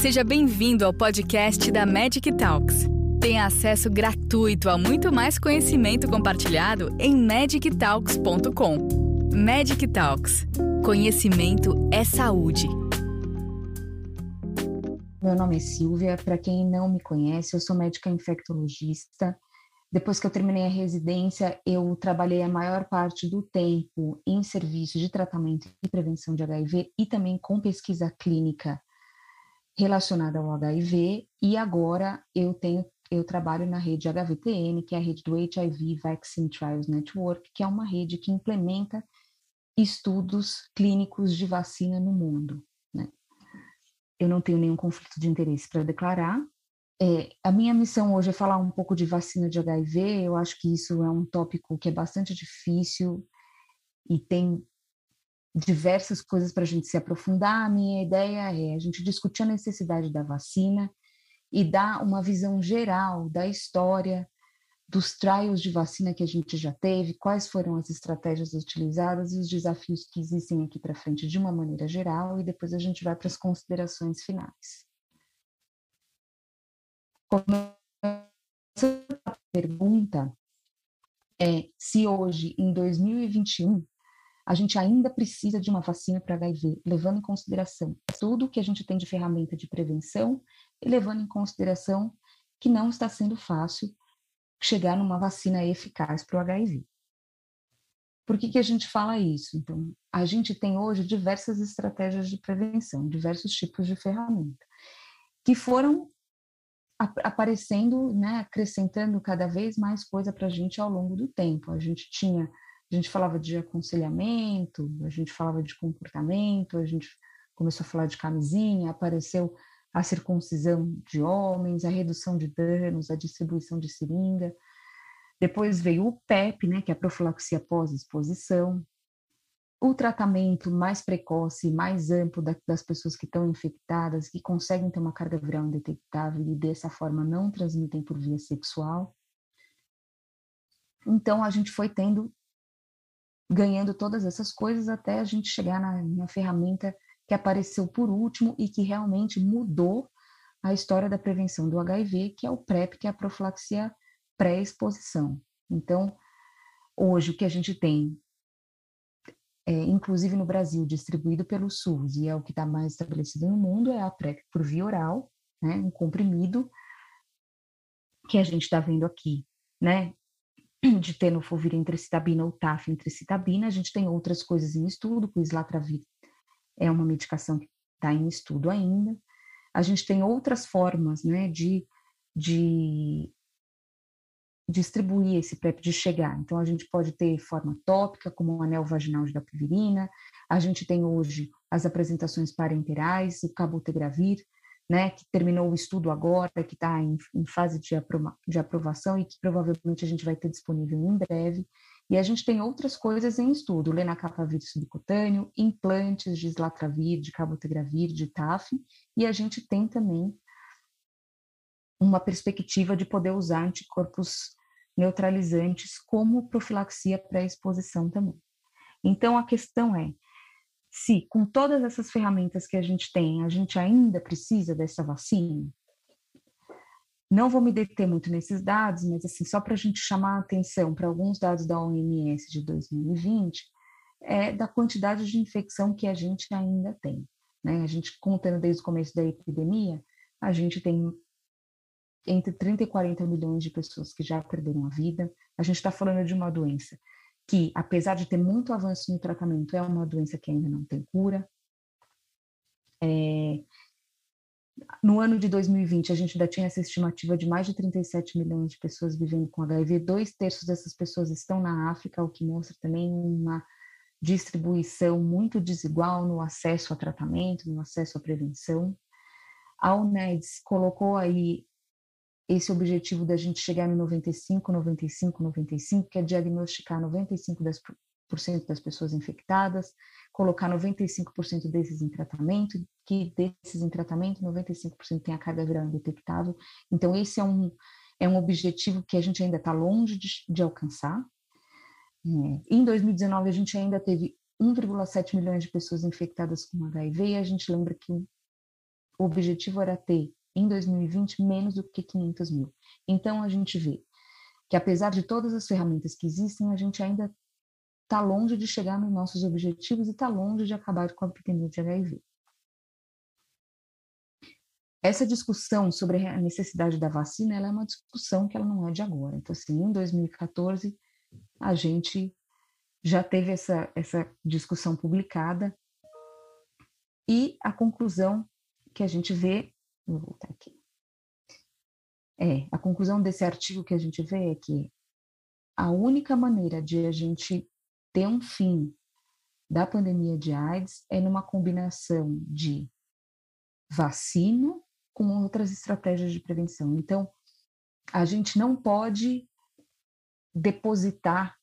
Seja bem-vindo ao podcast da Magic Talks. Tenha acesso gratuito a muito mais conhecimento compartilhado em magictalks.com. Magic Talks. Conhecimento é saúde. Meu nome é Silvia. Para quem não me conhece, eu sou médica infectologista. Depois que eu terminei a residência, eu trabalhei a maior parte do tempo em serviços de tratamento e prevenção de HIV e também com pesquisa clínica relacionada ao HIV. E agora eu tenho eu trabalho na rede HVTN, que é a rede do HIV Vaccine Trials Network, que é uma rede que implementa estudos clínicos de vacina no mundo. Né? Eu não tenho nenhum conflito de interesse para declarar. É, a minha missão hoje é falar um pouco de vacina de HIV. Eu acho que isso é um tópico que é bastante difícil e tem diversas coisas para a gente se aprofundar. A minha ideia é a gente discutir a necessidade da vacina e dar uma visão geral da história dos trials de vacina que a gente já teve, quais foram as estratégias utilizadas e os desafios que existem aqui para frente de uma maneira geral, e depois a gente vai para as considerações finais. Começando a pergunta é se hoje, em 2021, a gente ainda precisa de uma vacina para HIV, levando em consideração tudo que a gente tem de ferramenta de prevenção e levando em consideração que não está sendo fácil chegar numa vacina eficaz para o HIV. Por que, que a gente fala isso? Então, a gente tem hoje diversas estratégias de prevenção, diversos tipos de ferramenta, que foram aparecendo, né, acrescentando cada vez mais coisa para a gente ao longo do tempo. A gente tinha a gente falava de aconselhamento, a gente falava de comportamento, a gente começou a falar de camisinha, apareceu a circuncisão de homens, a redução de danos, a distribuição de seringa. Depois veio o PEP, né, que é a profilaxia pós-exposição. O tratamento mais precoce, mais amplo das pessoas que estão infectadas, que conseguem ter uma carga viral indetectável e dessa forma não transmitem por via sexual. Então, a gente foi tendo ganhando todas essas coisas até a gente chegar na, na ferramenta que apareceu por último e que realmente mudou a história da prevenção do HIV, que é o PrEP, que é a profilaxia pré-exposição. Então, hoje o que a gente tem, é, inclusive no Brasil, distribuído pelo SUS, e é o que está mais estabelecido no mundo, é a PrEP por via oral, né, um comprimido, que a gente está vendo aqui, né, de tenofovir entre citabina ou TAF entre citabina. A gente tem outras coisas em estudo, o islatravir é uma medicação que está em estudo ainda. A gente tem outras formas né, de, de distribuir esse PrEP, de chegar. Então, a gente pode ter forma tópica, como o anel vaginal de dapivirina. A gente tem hoje as apresentações parenterais, o cabotegravir, né, que terminou o estudo agora, que está em, em, fase de, de aprovação e que provavelmente a gente vai ter disponível em breve. E a gente tem outras coisas em estudo, lenacapavir subcutâneo, implantes de islatravir, de cabotegravir, de TAF, e a gente tem também uma perspectiva de poder usar anticorpos neutralizantes como profilaxia pré-exposição também. Então, a questão é, se com todas essas ferramentas que a gente tem, a gente ainda precisa dessa vacina? Não vou me deter muito nesses dados, mas assim, só para a gente chamar a atenção para alguns dados da OMS de 2020, é da quantidade de infecção que a gente ainda tem. Né? A gente, contando desde o começo da epidemia, a gente tem entre 30 e 40 milhões de pessoas que já perderam a vida. A gente está falando de uma doença que, apesar de ter muito avanço no tratamento, é uma doença que ainda não tem cura. É, no ano de 2020, a gente ainda tinha essa estimativa de mais de 37 milhões de pessoas vivendo com HIV. Dois terços dessas pessoas estão na África, o que mostra também uma distribuição muito desigual no acesso a tratamento, no acesso à prevenção. A UNEDS colocou aí esse objetivo da gente chegar no 95, 95, 95, que é diagnosticar 95% das, das pessoas infectadas, colocar 95% desses em tratamento, que desses em tratamento, 95% tem a carga viral indetectável. Então, esse é um, é um objetivo que a gente ainda está longe de, de alcançar. É. Em 2019, a gente ainda teve 1,7 milhões de pessoas infectadas com HIV, e a gente lembra que o objetivo era ter, em 2020, menos do que 500 mil. Então, a gente vê que, apesar de todas as ferramentas que existem, a gente ainda está longe de chegar nos nossos objetivos e está longe de acabar com a epidemia de HIV. Essa discussão sobre a necessidade da vacina, é uma discussão que ela não é de agora. Então, assim, em 2014, a gente já teve essa, essa discussão publicada e a conclusão que a gente vê, vou voltar aqui. É, a conclusão desse artigo que a gente vê é que a única maneira de a gente ter um fim da pandemia de AIDS é numa combinação de vacina com outras estratégias de prevenção. Então, a gente não pode depositar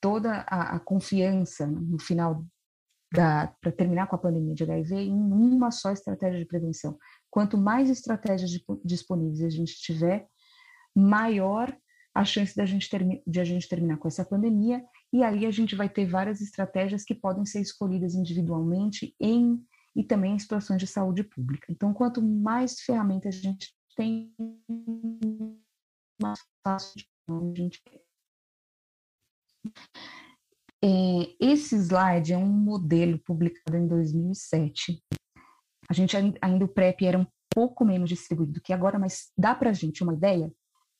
toda a, a confiança no final para terminar com a pandemia de HIV em uma só estratégia de prevenção. Quanto mais estratégias de, disponíveis a gente tiver, maior a chance da gente de a gente terminar com essa pandemia, e aí a gente vai ter várias estratégias que podem ser escolhidas individualmente em e também em situações de saúde pública. Então, quanto mais ferramentas a gente tem, mais fácil de a gente é, esse slide é um modelo publicado em 2007. A gente ainda o PrEP era um pouco menos distribuído que agora, mas dá para a gente uma ideia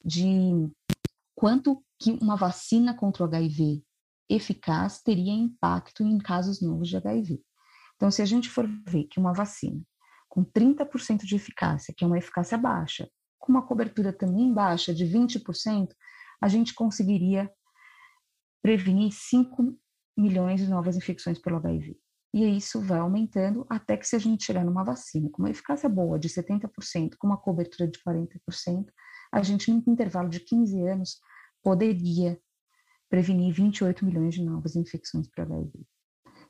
de quanto que uma vacina contra o HIV eficaz teria impacto em casos novos de HIV. Então, se a gente for ver que uma vacina com 30% de eficácia, que é uma eficácia baixa, com uma cobertura também baixa de 20%, a gente conseguiria prevenir 5 milhões de novas infecções pelo HIV. E isso vai aumentando até que se a gente chegar numa vacina com uma eficácia boa de 70%, com uma cobertura de 40%, a gente, num intervalo de 15 anos, poderia prevenir 28 milhões de novas infecções por HIV.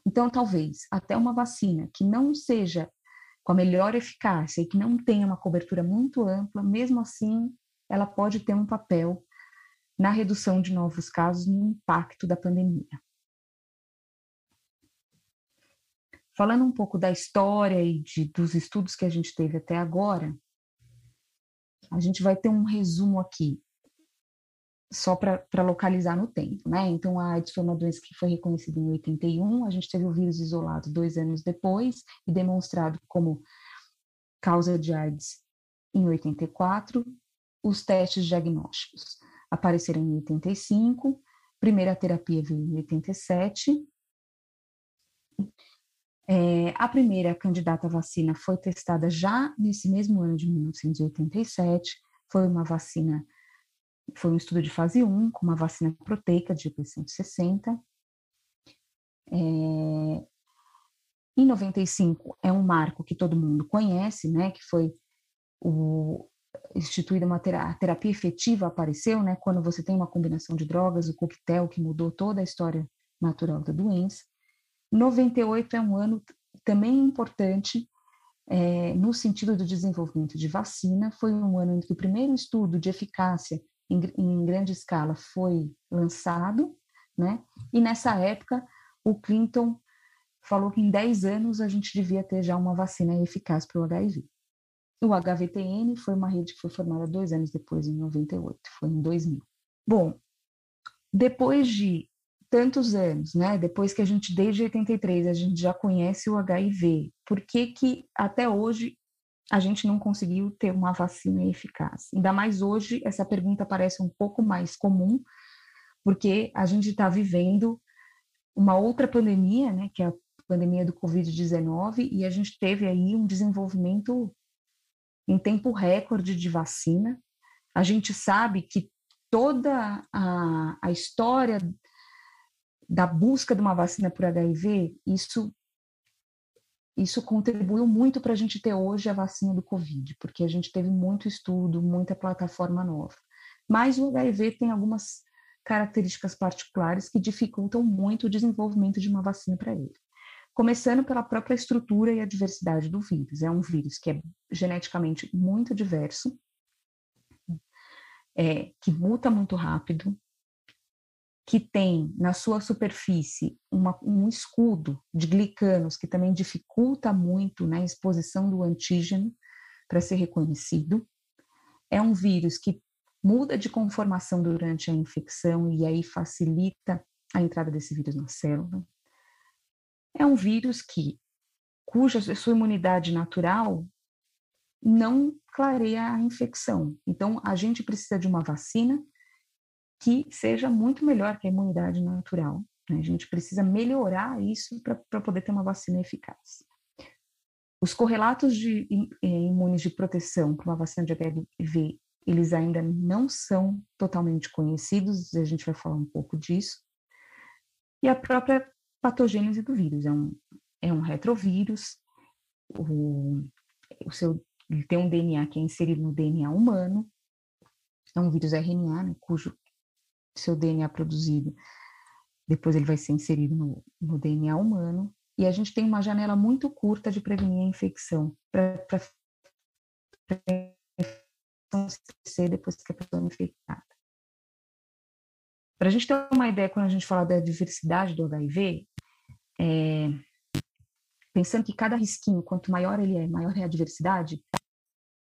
Então, talvez até uma vacina que não seja com a melhor eficácia e que não tenha uma cobertura muito ampla, mesmo assim, ela pode ter um papel na redução de novos casos no impacto da pandemia. Falando um pouco da história e de, dos estudos que a gente teve até agora, a gente vai ter um resumo aqui, só para localizar no tempo, né? Então, a AIDS foi uma doença que foi reconhecida em 81, a gente teve o vírus isolado dois anos depois e demonstrado como causa de AIDS em 84, os testes diagnósticos apareceram em 85, primeira terapia veio em 87. É, a primeira candidata à vacina foi testada já nesse mesmo ano de 1987, foi uma vacina, foi um estudo de fase 1, com uma vacina proteica de IP160. É, em 95 é um marco que todo mundo conhece, né, que foi o, instituída uma terapia, terapia efetiva apareceu, né, quando você tem uma combinação de drogas, o coquetel que mudou toda a história natural da doença. 98 é um ano também importante é, no sentido do desenvolvimento de vacina. Foi um ano em que o primeiro estudo de eficácia em, em grande escala foi lançado, né? E nessa época o Clinton falou que em 10 anos a gente devia ter já uma vacina eficaz para o HIV. O HVTN foi uma rede que foi formada dois anos depois, em 98, foi em 2000. Bom, depois de tantos anos, né, depois que a gente, desde 83, a gente já conhece o HIV, por que que até hoje a gente não conseguiu ter uma vacina eficaz? Ainda mais hoje, essa pergunta parece um pouco mais comum, porque a gente está vivendo uma outra pandemia, né, que é a pandemia do Covid-19, e a gente teve aí um desenvolvimento em tempo recorde de vacina. A gente sabe que toda a, a história da busca de uma vacina por HIV, isso isso contribuiu muito para a gente ter hoje a vacina do Covid, porque a gente teve muito estudo, muita plataforma nova. Mas o HIV tem algumas características particulares que dificultam muito o desenvolvimento de uma vacina para ele começando pela própria estrutura e a diversidade do vírus. É um vírus que é geneticamente muito diverso, é, que muta muito rápido, que tem na sua superfície uma, um escudo de glicanos que também dificulta muito né, exposição do antígeno para ser reconhecido. É um vírus que muda de conformação durante a infecção e aí facilita a entrada desse vírus na célula. É um vírus que cuja sua imunidade natural não clareia a infecção. Então, a gente precisa de uma vacina que seja muito melhor que a imunidade natural. Né? A gente precisa melhorar isso para poder ter uma vacina eficaz. Os correlatos de é, imunes de proteção para uma vacina de HIV, eles ainda não são totalmente conhecidos, a gente vai falar um pouco disso. E a própria patogênese do vírus, é um, é um retrovírus, o, o seu, ele tem um DNA que é inserido no DNA humano, é um vírus RNA, né, cujo seu DNA produzido, depois ele vai ser inserido no, no DNA humano, e a gente tem uma janela muito curta de prevenir a infecção, para ser depois que a pessoa é infectada. Para a gente ter uma ideia, quando a gente fala da diversidade do HIV, é, pensando que cada risquinho, quanto maior ele é, maior é a diversidade,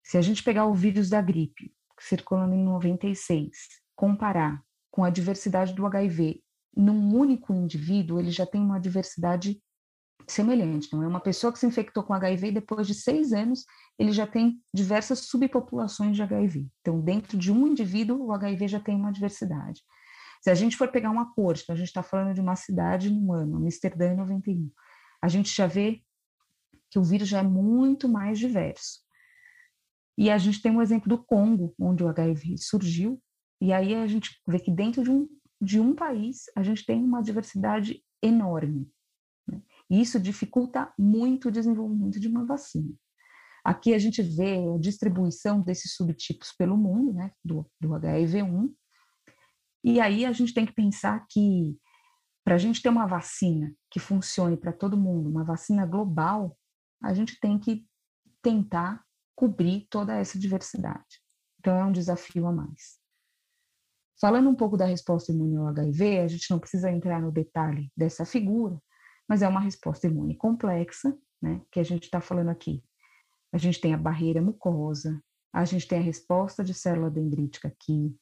se a gente pegar o vírus da gripe, circulando em 96, comparar com a diversidade do HIV num único indivíduo, ele já tem uma diversidade semelhante. Não é uma pessoa que se infectou com HIV e depois de seis anos ele já tem diversas subpopulações de HIV. Então, dentro de um indivíduo, o HIV já tem uma diversidade. Se a gente for pegar uma corte, então a gente está falando de uma cidade no ano, Amsterdã em 91, a gente já vê que o vírus já é muito mais diverso. E a gente tem um exemplo do Congo, onde o HIV surgiu, e aí a gente vê que dentro de um, de um país a gente tem uma diversidade enorme. Né? E isso dificulta muito o desenvolvimento de uma vacina. Aqui a gente vê a distribuição desses subtipos pelo mundo, né, do, do HIV1, e aí a gente tem que pensar que para a gente ter uma vacina que funcione para todo mundo, uma vacina global, a gente tem que tentar cobrir toda essa diversidade. Então é um desafio a mais. Falando um pouco da resposta imune ao HIV, a gente não precisa entrar no detalhe dessa figura, mas é uma resposta imune complexa, né, que a gente está falando aqui. A gente tem a barreira mucosa, a gente tem a resposta de célula dendrítica aqui,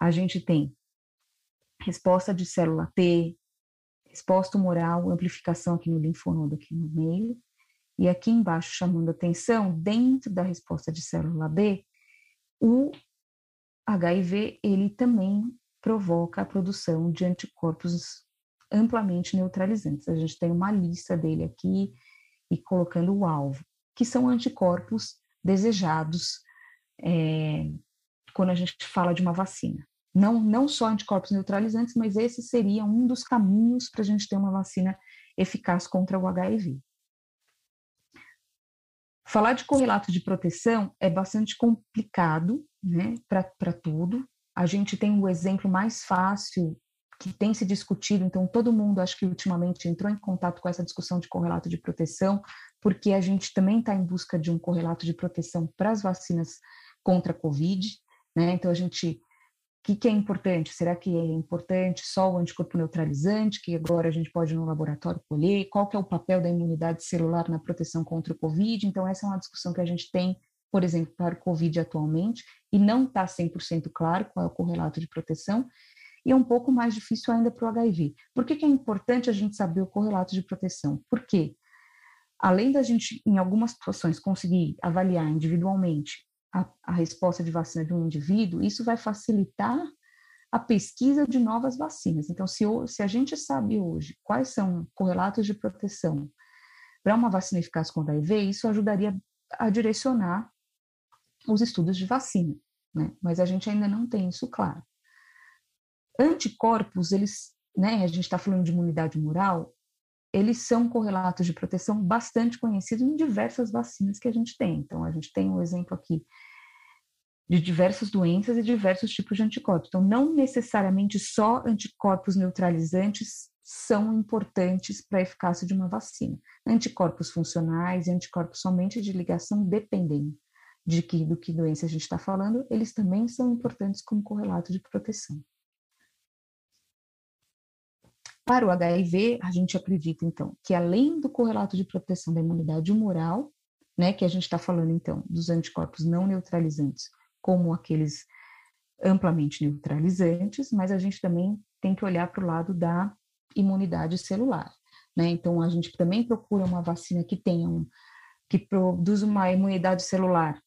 a gente tem resposta de célula T, resposta humoral, amplificação aqui no linfonodo, aqui no meio, e aqui embaixo, chamando atenção, dentro da resposta de célula B, o HIV ele também provoca a produção de anticorpos amplamente neutralizantes. A gente tem uma lista dele aqui e colocando o alvo, que são anticorpos desejados é, quando a gente fala de uma vacina. Não, não só anticorpos neutralizantes, mas esse seria um dos caminhos para a gente ter uma vacina eficaz contra o HIV. Falar de correlato de proteção é bastante complicado, né, para tudo. A gente tem o exemplo mais fácil que tem se discutido, então todo mundo acho que ultimamente entrou em contato com essa discussão de correlato de proteção, porque a gente também está em busca de um correlato de proteção para as vacinas contra a Covid, né? Então a gente que, que é importante? Será que é importante só o anticorpo neutralizante, que agora a gente pode no laboratório colher? Qual que é o papel da imunidade celular na proteção contra o Covid? Então, essa é uma discussão que a gente tem, por exemplo, para o Covid atualmente, e não está 100% claro qual é o correlato de proteção, e é um pouco mais difícil ainda para o HIV. Por que, que é importante a gente saber o correlato de proteção? Porque, além da gente, em algumas situações, conseguir avaliar individualmente a, a resposta de vacina de um indivíduo, isso vai facilitar a pesquisa de novas vacinas. Então, se, se a gente sabe hoje quais são correlatos de proteção para uma vacina eficaz contra HIV, isso ajudaria a direcionar os estudos de vacina, né? Mas a gente ainda não tem isso claro. Anticorpos, eles, né, a gente está falando de imunidade moral, eles são correlatos de proteção bastante conhecidos em diversas vacinas que a gente tem. Então, a gente tem um exemplo aqui de diversas doenças e diversos tipos de anticorpos. Então, não necessariamente só anticorpos neutralizantes são importantes para a eficácia de uma vacina. Anticorpos funcionais e anticorpos somente de ligação, dependendo de que, do que doença a gente está falando, eles também são importantes como correlato de proteção. Para o HIV, a gente acredita, então, que além do correlato de proteção da imunidade humoral, né, que a gente está falando, então, dos anticorpos não neutralizantes, como aqueles amplamente neutralizantes, mas a gente também tem que olhar para o lado da imunidade celular. Né? Então, a gente também procura uma vacina que tenha um, que produz uma imunidade celular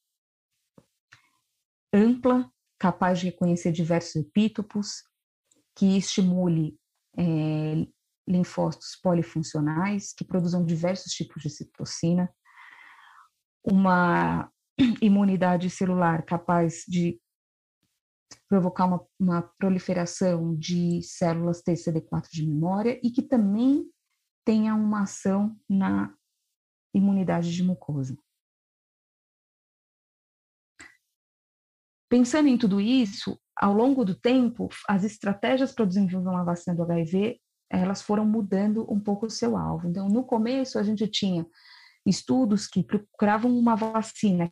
ampla, capaz de reconhecer diversos epítopos, que estimule é, linfócitos polifuncionais, que produzam diversos tipos de citocina, uma imunidade celular capaz de provocar uma, uma proliferação de células TCD4 de memória e que também tenha uma ação na imunidade de mucosa. Pensando em tudo isso, ao longo do tempo, as estratégias para desenvolver uma vacina do HIV, elas foram mudando um pouco o seu alvo. Então, no começo, a gente tinha estudos que procuravam uma vacina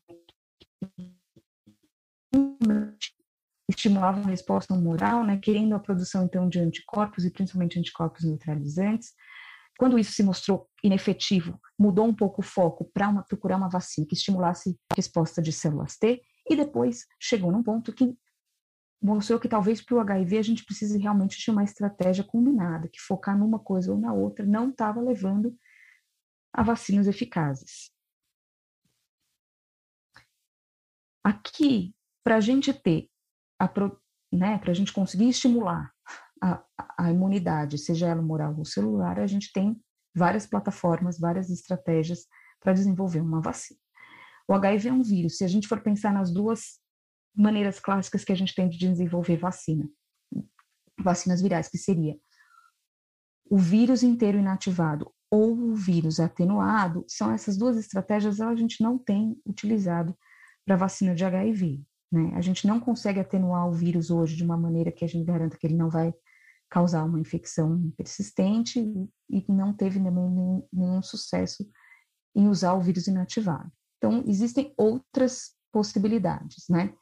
estimulavam a resposta humoral, né, querendo a produção então de anticorpos e principalmente anticorpos neutralizantes. Quando isso se mostrou inefetivo, mudou um pouco o foco para procurar uma vacina que estimulasse a resposta de células T e depois chegou num ponto que mostrou que talvez para o HIV a gente precise realmente de uma estratégia combinada, que focar numa coisa ou na outra não estava levando a vacinas eficazes. Aqui, para a gente ter, né, para a gente conseguir estimular a, a imunidade, seja ela moral ou celular, a gente tem várias plataformas, várias estratégias para desenvolver uma vacina. O HIV é um vírus. Se a gente for pensar nas duas maneiras clássicas que a gente tem de desenvolver vacina, vacinas virais, que seria o vírus inteiro inativado ou o vírus atenuado, são essas duas estratégias a gente não tem utilizado para vacina de HIV. Né? A gente não consegue atenuar o vírus hoje de uma maneira que a gente garanta que ele não vai causar uma infecção persistente e não teve nenhum, nenhum sucesso em usar o vírus inativado. Então, existem outras possibilidades, né?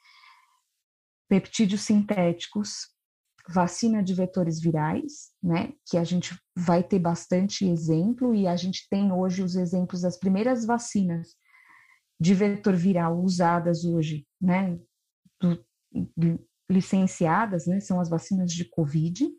Peptídeos sintéticos, vacina de vetores virais, né? Que a gente vai ter bastante exemplo e a gente tem hoje os exemplos das primeiras vacinas de vetor viral usadas hoje, né? Do, do, licenciadas, né? São as vacinas de COVID,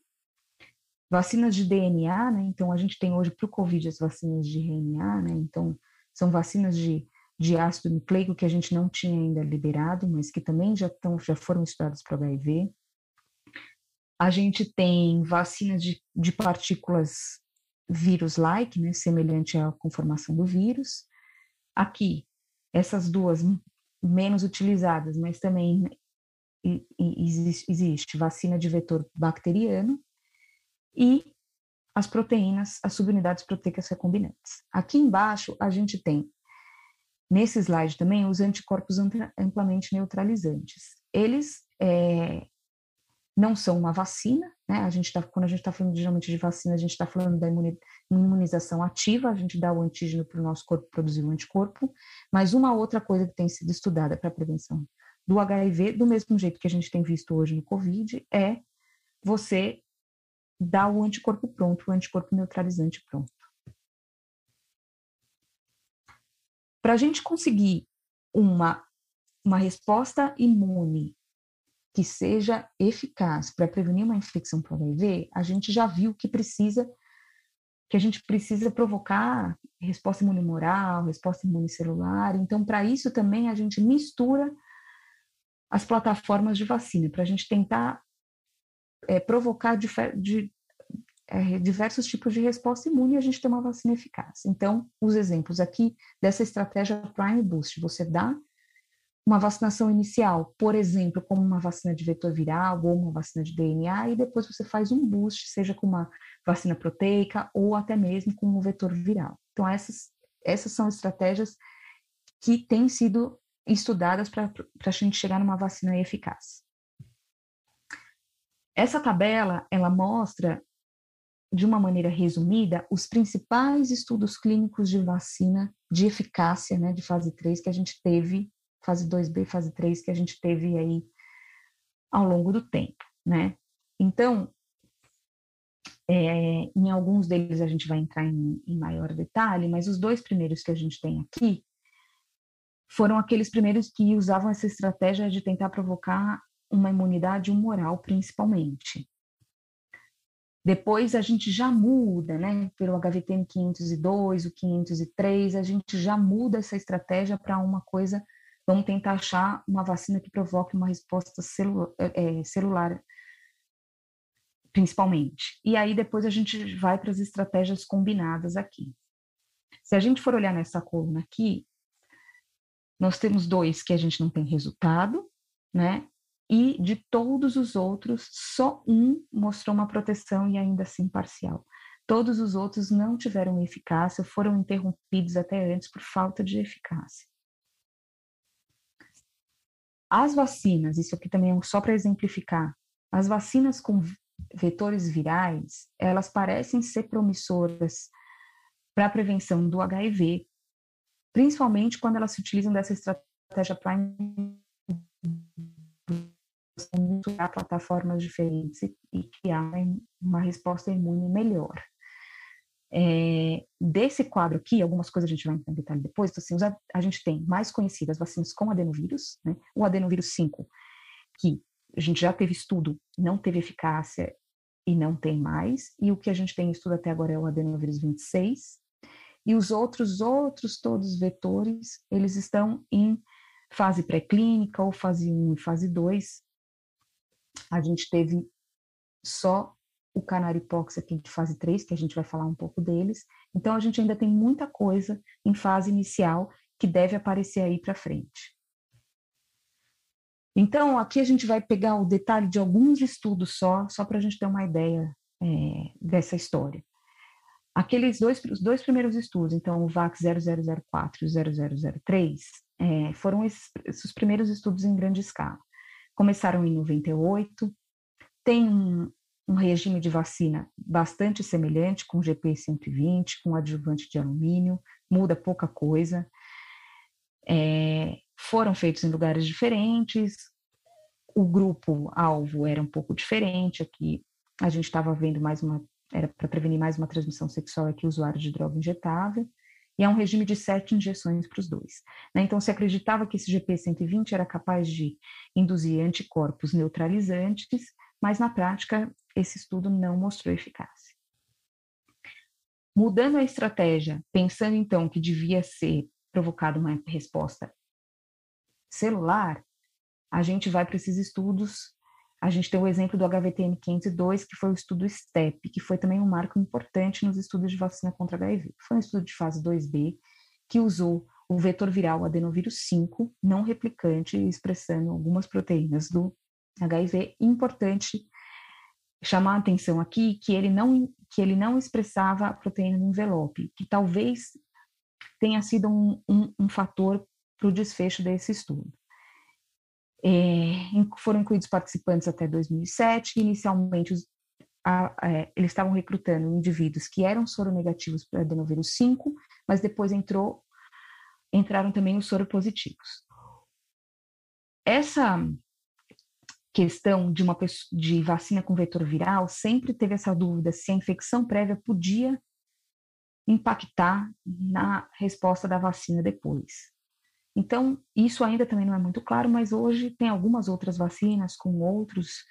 vacinas de DNA, né? Então a gente tem hoje para o COVID as vacinas de RNA, né? Então são vacinas de de ácido nucleico que a gente não tinha ainda liberado, mas que também já, estão, já foram estudados para HIV. A gente tem vacinas de, de partículas vírus-like, né, semelhante à conformação do vírus. Aqui, essas duas menos utilizadas, mas também existe, existe vacina de vetor bacteriano e as proteínas, as subunidades proteicas recombinantes. Aqui embaixo, a gente tem Nesse slide também, os anticorpos amplamente neutralizantes. Eles é, não são uma vacina, né? A gente tá, quando a gente está falando geralmente de vacina, a gente está falando da imunização ativa, a gente dá o antígeno para o nosso corpo produzir o anticorpo, mas uma outra coisa que tem sido estudada para a prevenção do HIV, do mesmo jeito que a gente tem visto hoje no COVID, é você dar o anticorpo pronto, o anticorpo neutralizante pronto. Para a gente conseguir uma, uma resposta imune que seja eficaz para prevenir uma infecção por HIV, a gente já viu que precisa que a gente precisa provocar resposta imune moral, resposta imune celular. Então, para isso também a gente mistura as plataformas de vacina, para a gente tentar é, provocar de, é, diversos tipos de resposta imune e a gente tem uma vacina eficaz. Então, os exemplos aqui dessa estratégia Prime Boost, você dá uma vacinação inicial, por exemplo, como uma vacina de vetor viral ou uma vacina de DNA, e depois você faz um boost, seja com uma vacina proteica ou até mesmo com um vetor viral. Então, essas, essas são estratégias que têm sido estudadas para a gente chegar numa vacina eficaz. Essa tabela, ela mostra de uma maneira resumida, os principais estudos clínicos de vacina de eficácia, né, de fase 3 que a gente teve, fase 2B, fase 3 que a gente teve aí ao longo do tempo, né? Então, É, em alguns deles a gente vai entrar em, em maior detalhe, mas os dois primeiros que a gente tem aqui foram aqueles primeiros que usavam essa estratégia de tentar provocar uma imunidade humoral, principalmente. Depois a gente já muda, né? Pelo HVTM 502, o 503, a gente já muda essa estratégia para uma coisa. Vamos tentar achar uma vacina que provoque uma resposta celu é, celular, principalmente. E aí depois a gente vai para as estratégias combinadas aqui. Se a gente for olhar nessa coluna aqui, nós temos dois que a gente não tem resultado, né? E de todos os outros, só um mostrou uma proteção e ainda assim parcial. Todos os outros não tiveram eficácia, foram interrompidos até antes por falta de eficácia. As vacinas, isso aqui também é só para exemplificar, as vacinas com vetores virais, elas parecem ser promissoras para a prevenção do HIV, principalmente quando elas se utilizam dessa estratégia prime misturar plataformas diferentes e, criar uma resposta imune melhor. É, desse quadro aqui, algumas coisas a gente vai entrar depois, então, assim, a gente tem mais conhecidas vacinas com adenovírus, né? o adenovírus 5, que a gente já teve estudo, não teve eficácia e não tem mais, e o que a gente tem estudo até agora é o adenovírus 26, e os outros, outros todos vetores, eles estão em fase pré-clínica ou fase 1 e fase 2, a gente teve só o Canaripox aqui de fase 3, que a gente vai falar um pouco deles. Então, a gente ainda tem muita coisa em fase inicial que deve aparecer aí para frente. Então, aqui a gente vai pegar o detalhe de alguns estudos só, só para a gente ter uma ideia é, dessa história. Aqueles dois, os dois primeiros estudos, então o VAC 0004 e o 0003, é, foram esses, esses primeiros estudos em grande escala começaram em 98, tem um, um regime de vacina bastante semelhante com GP 120, com adjuvante de alumínio, muda pouca coisa. É, foram feitos em lugares diferentes, o grupo alvo era um pouco diferente, aqui a gente estava vendo mais uma, era para prevenir mais uma transmissão sexual aqui, usuário de droga injetável, e é um regime de sete injeções para os dois. Né? Então, se acreditava que esse GP120 era capaz de induzir anticorpos neutralizantes, mas na prática esse estudo não mostrou eficácia. Mudando a estratégia, pensando então que devia ser provocada uma resposta celular, a gente vai para esses estudos a gente tem o exemplo do HVTN 502, que foi o estudo STEP, que foi também um marco importante nos estudos de vacina contra HIV. Foi um estudo de fase 2B, que usou o vetor viral adenovírus 5, não replicante, expressando algumas proteínas do HIV. Importante chamar a atenção aqui que ele não, que ele não expressava a proteína no envelope, que talvez tenha sido um, um, um fator para o desfecho desse estudo. É, foram incluídos participantes até 2007. Inicialmente, os, a, a, é, eles estavam recrutando indivíduos que eram soronegativos para adenovírus 5, mas depois entrou, entraram também os soropositivos. Essa questão de uma de vacina com vetor viral sempre teve essa dúvida se a infecção prévia podia impactar na resposta da vacina depois. Então, isso ainda também não é muito claro, mas hoje tem algumas outras vacinas com outros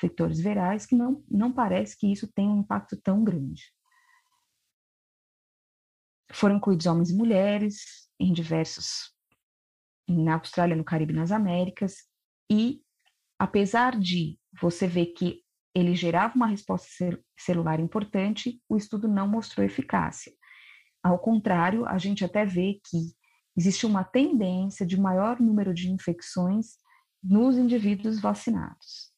vetores virais que não, não parece que isso tenha um impacto tão grande. Foram incluídos homens e mulheres em diversos, na Austrália, no Caribe nas Américas, e apesar de você ver que ele gerava uma resposta celular importante, o estudo não mostrou eficácia. Ao contrário, a gente até vê que existe uma tendência de maior número de infecções nos indivíduos vacinados.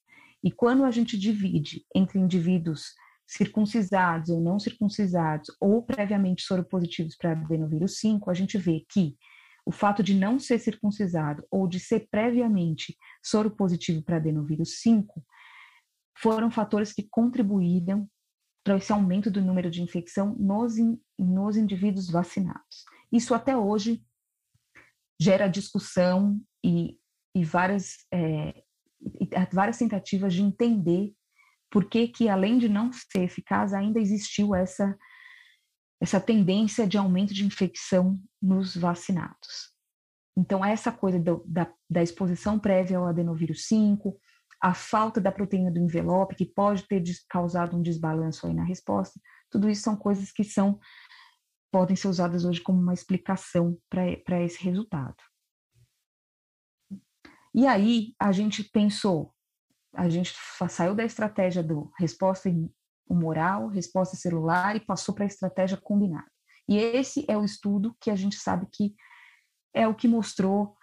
E quando a gente divide entre indivíduos circuncisados ou não circuncisados, ou previamente soropositivos para adenovírus 5, a gente vê que o fato de não ser circuncisado ou de ser previamente soropositivo para adenovírus 5 foram fatores que contribuíram para esse aumento do número de infecção nos, nos indivíduos vacinados. Isso até hoje gera discussão e, e várias, é, várias tentativas de entender por que que, além de não ser eficaz, ainda existiu essa, essa tendência de aumento de infecção nos vacinados. Então, essa coisa do, da, da exposição prévia ao adenovírus 5, a falta da proteína do envelope, que pode ter causado um desbalanço aí na resposta, tudo isso são coisas que são podem ser usadas hoje como uma explicação para esse resultado. E aí a gente pensou, a gente saiu da estratégia do resposta humoral, resposta celular e passou para a estratégia combinada. E esse é o estudo que a gente sabe que é o que mostrou,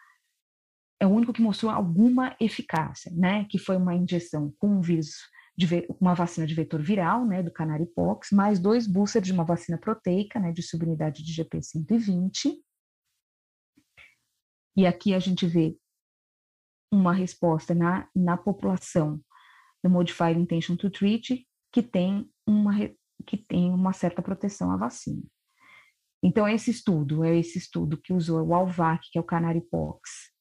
é o único que mostrou alguma eficácia, né? Que foi uma injeção com um vírus de uma vacina de vetor viral, né, do Canaripox, mais dois boosters de uma vacina proteica, né, de subunidade de GP120. E aqui a gente vê uma resposta na, na população do Modified Intention to Treat que tem uma, que tem uma certa proteção à vacina. Então, esse estudo é esse estudo que usou o Alvac, que é o Canaripox,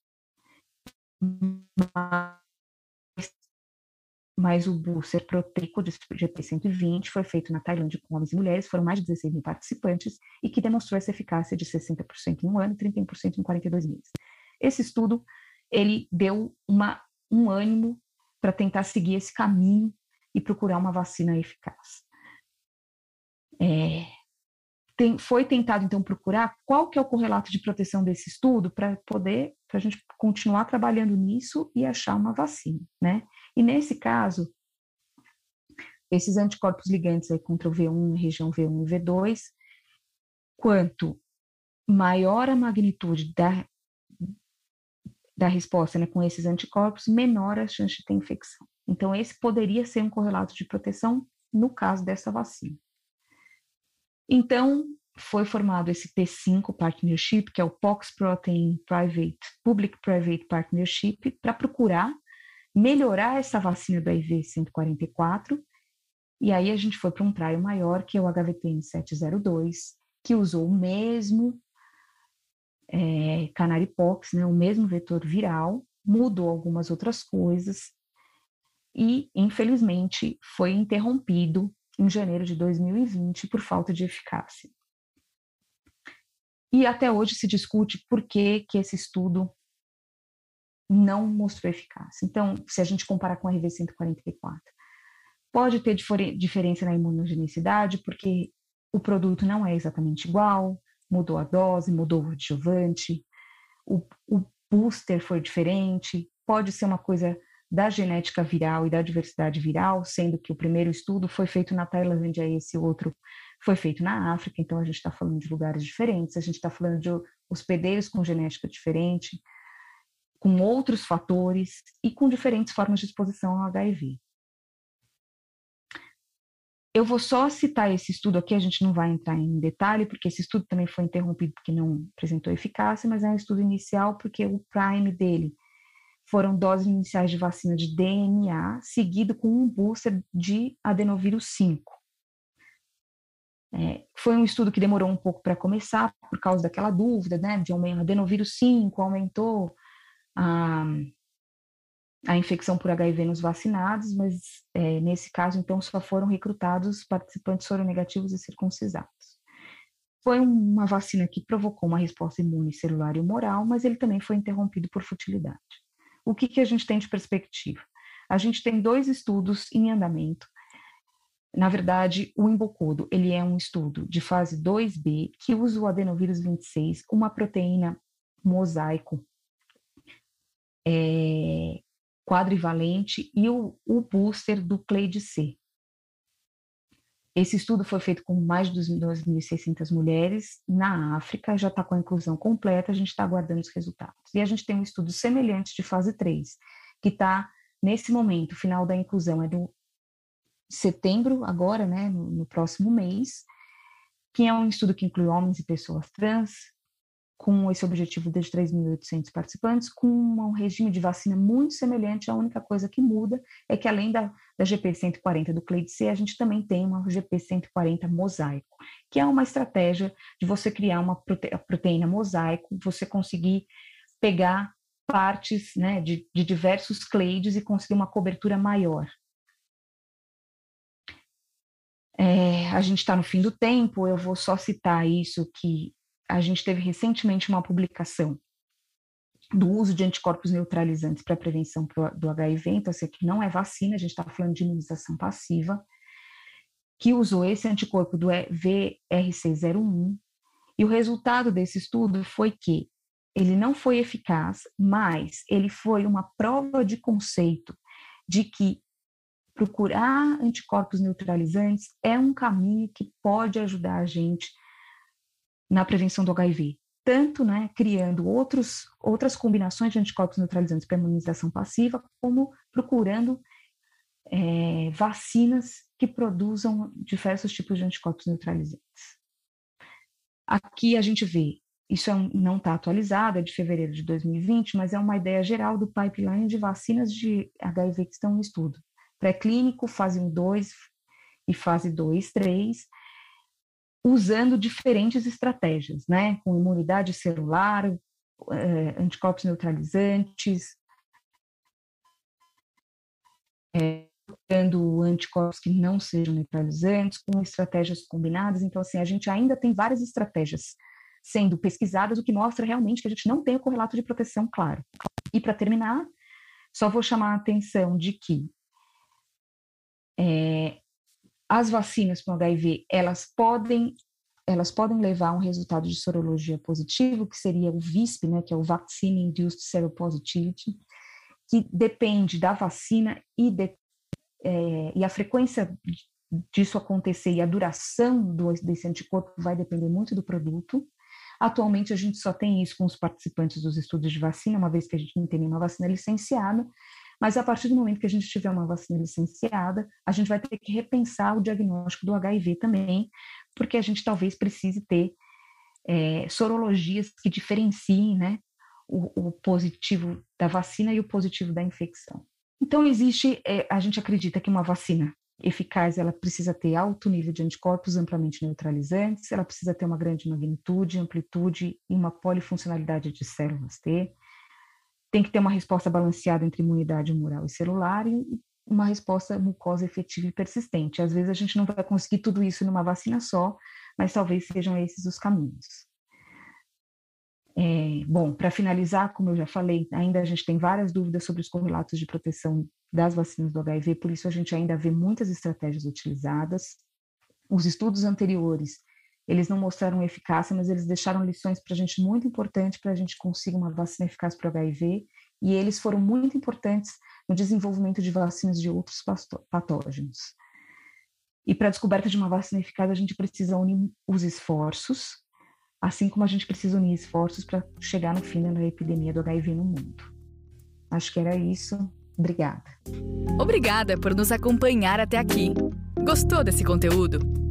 mas o booster proteico de GP120 foi feito na Tailândia com homens e mulheres, foram mais de 16 mil participantes, e que demonstrou essa eficácia de 60% em um ano e 31% em 42 meses. Esse estudo ele deu uma, um ânimo para tentar seguir esse caminho e procurar uma vacina eficaz. É, tem, foi tentado então procurar qual que é o correlato de proteção desse estudo para poder para a gente continuar trabalhando nisso e achar uma vacina, né? E nesse caso, esses anticorpos ligantes aí contra o V1, região V1 e V2, quanto maior a magnitude da da resposta né, com esses anticorpos, menor a chance de ter infecção. Então, esse poderia ser um correlato de proteção no caso dessa vacina. Então, foi formado esse P5 Partnership, que é o Pox Protein Private, Public Private Partnership, para procurar melhorar essa vacina do IV 144. E aí a gente foi para um trial maior, que é o HVTN 702, que usou o mesmo é, Canaripox, né, o mesmo vetor viral, mudou algumas outras coisas e, infelizmente, foi interrompido em janeiro de 2020 por falta de eficácia. E até hoje se discute por que, que esse estudo não mostrou eficácia. Então, se a gente comparar com a RV144, pode ter diferença na imunogenicidade, porque o produto não é exatamente igual, mudou a dose, mudou o adjuvante, o, o booster foi diferente, pode ser uma coisa da genética viral e da diversidade viral, sendo que o primeiro estudo foi feito na Tailândia e esse outro foi feito na África, então a gente está falando de lugares diferentes, a gente está falando de hospedeiros com genética diferente, com outros fatores e com diferentes formas de exposição ao HIV. Eu vou só citar esse estudo aqui, a gente não vai entrar em detalhe, porque esse estudo também foi interrompido porque não apresentou eficácia, mas é um estudo inicial porque o prime dele foram doses iniciais de vacina de DNA, seguido com um booster de adenovírus 5. É, foi um estudo que demorou um pouco para começar, por causa daquela dúvida, né, de adenovírus 5 aumentou a, a infecção por HIV nos vacinados, mas é, nesse caso, então, só foram recrutados participantes soronegativos e circuncisados. Foi uma vacina que provocou uma resposta imune celular e humoral, mas ele também foi interrompido por futilidade. O que, que a gente tem de perspectiva? A gente tem dois estudos em andamento. Na verdade, o Embocodo, ele é um estudo de fase 2B que usa o adenovírus 26, uma proteína mosaico é, quadrivalente e o, o booster do Clade-C. Esse estudo foi feito com mais de 2.600 mulheres na África, já está com a inclusão completa, a gente está aguardando os resultados. E a gente tem um estudo semelhante de fase 3, que está nesse momento, final da inclusão é no setembro, agora, né, no, no próximo mês, que é um estudo que inclui homens e pessoas trans, com esse objetivo de 3.800 participantes, com um regime de vacina muito semelhante. A única coisa que muda é que, além da, da GP 140 do Clade-C, a gente também tem uma GP 140 mosaico, que é uma estratégia de você criar uma prote proteína mosaico, você conseguir pegar partes né, de, de diversos clades e conseguir uma cobertura maior. É, a gente está no fim do tempo, eu vou só citar isso que a gente teve recentemente uma publicação do uso de anticorpos neutralizantes para prevenção do HIV, então esse aqui não é vacina, a gente está falando de imunização passiva, que usou esse anticorpo do VRC01, e o resultado desse estudo foi que ele não foi eficaz, mas ele foi uma prova de conceito de que procurar anticorpos neutralizantes é um caminho que pode ajudar a gente na prevenção do HIV, tanto né, criando outros, outras combinações de anticorpos neutralizantes para imunização passiva, como procurando é, vacinas que produzam diversos tipos de anticorpos neutralizantes. Aqui a gente vê, isso é um, não está atualizado, é de fevereiro de 2020, mas é uma ideia geral do pipeline de vacinas de HIV que estão em estudo pré-clínico, fase 1, 2 e fase 2, 3, usando diferentes estratégias, né? Com imunidade celular, eh, anticorpos neutralizantes, é, usando anticorpos que não sejam neutralizantes, com estratégias combinadas. Então, assim, a gente ainda tem várias estratégias sendo pesquisadas, o que mostra realmente que a gente não tem o correlato de proteção claro. E para terminar, só vou chamar a atenção de que é, as vacinas para o HIV, elas podem, elas podem levar a um resultado de sorologia positivo, que seria o VISP, né, que é o Vaccine Induced Seropositivity, que depende da vacina e, de, é, e a frequência disso acontecer e a duração do, desse anticorpo vai depender muito do produto. Atualmente, a gente só tem isso com os participantes dos estudos de vacina, uma vez que a gente não tem nenhuma vacina licenciada, mas a partir do momento que a gente tiver uma vacina licenciada, a gente vai ter que repensar o diagnóstico do HIV também, porque a gente talvez precise ter é, sorologias que diferenciem né, o, o, positivo da vacina e o positivo da infecção. Então, existe, é, a gente acredita que uma vacina eficaz, ela precisa ter alto nível de anticorpos amplamente neutralizantes, ela precisa ter uma grande magnitude, amplitude e uma polifuncionalidade de células T, tem que ter uma resposta balanceada entre imunidade humoral e celular e uma resposta mucosa efetiva e persistente. Às vezes a gente não vai conseguir tudo isso numa vacina só, mas talvez sejam esses os caminhos. É, bom, para finalizar, como eu já falei, ainda a gente tem várias dúvidas sobre os correlatos de proteção das vacinas do HIV, por isso a gente ainda vê muitas estratégias utilizadas. Os estudos anteriores eles não mostraram eficácia, mas eles deixaram lições para a gente muito importantes para a gente conseguir uma vacina eficaz para o HIV, e eles foram muito importantes no desenvolvimento de vacinas de outros patógenos. E para a descoberta de uma vacina eficaz, a gente precisa unir os esforços, assim como a gente precisa unir esforços para chegar no fim da epidemia do HIV no mundo. Acho que era isso. Obrigada. Obrigada por nos acompanhar até aqui. Gostou desse conteúdo?